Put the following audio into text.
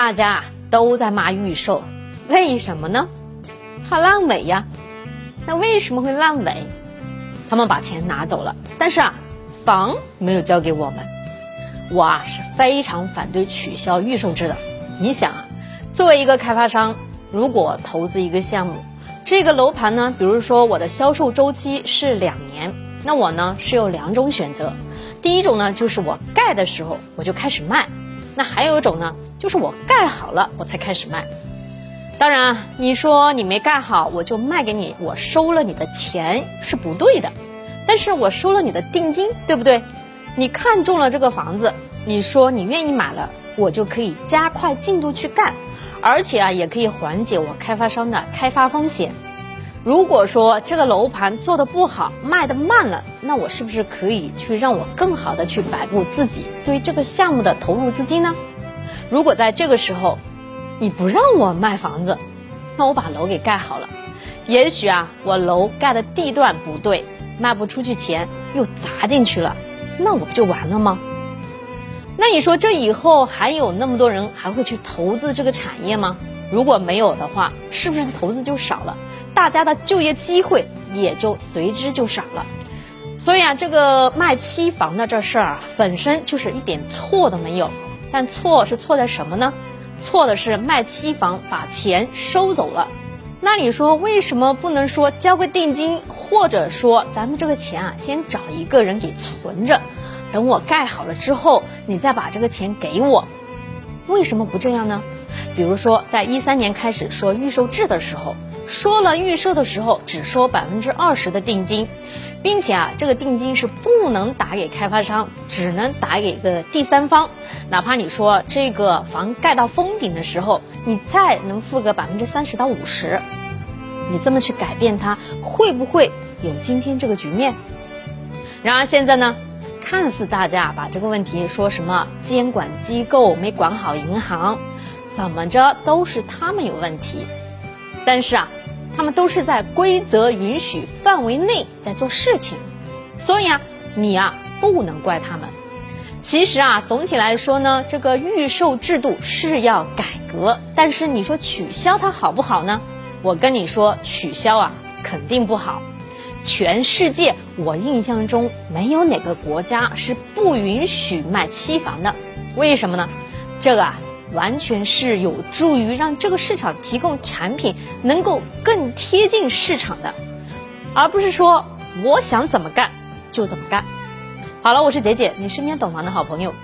大家都在骂预售，为什么呢？怕烂尾呀。那为什么会烂尾？他们把钱拿走了，但是啊，房没有交给我们。我啊是非常反对取消预售制的。你想啊，作为一个开发商，如果投资一个项目，这个楼盘呢，比如说我的销售周期是两年，那我呢是有两种选择。第一种呢，就是我盖的时候我就开始卖；那还有一种呢，就是我盖好了我才开始卖。当然啊，你说你没盖好我就卖给你，我收了你的钱是不对的。但是我收了你的定金，对不对？你看中了这个房子，你说你愿意买了，我就可以加快进度去干，而且啊，也可以缓解我开发商的开发风险。如果说这个楼盘做的不好，卖的慢了，那我是不是可以去让我更好的去摆布自己对这个项目的投入资金呢？如果在这个时候，你不让我卖房子，那我把楼给盖好了，也许啊，我楼盖的地段不对，卖不出去钱又砸进去了，那我不就完了吗？那你说这以后还有那么多人还会去投资这个产业吗？如果没有的话，是不是投资就少了？大家的就业机会也就随之就少了。所以啊，这个卖期房的这事儿啊，本身就是一点错都没有。但错是错在什么呢？错的是卖期房把钱收走了。那你说为什么不能说交个定金，或者说咱们这个钱啊，先找一个人给存着，等我盖好了之后，你再把这个钱给我？为什么不这样呢？比如说，在一三年开始说预售制的时候，说了预售的时候只收百分之二十的定金，并且啊，这个定金是不能打给开发商，只能打给个第三方。哪怕你说这个房盖到封顶的时候，你再能付个百分之三十到五十，你这么去改变它，会不会有今天这个局面？然而现在呢，看似大家把这个问题说什么监管机构没管好银行。怎么着都是他们有问题，但是啊，他们都是在规则允许范围内在做事情，所以啊，你啊不能怪他们。其实啊，总体来说呢，这个预售制度是要改革，但是你说取消它好不好呢？我跟你说，取消啊肯定不好。全世界我印象中没有哪个国家是不允许卖期房的，为什么呢？这个啊。完全是有助于让这个市场提供产品能够更贴近市场的，而不是说我想怎么干就怎么干。好了，我是杰姐，你身边懂房的好朋友。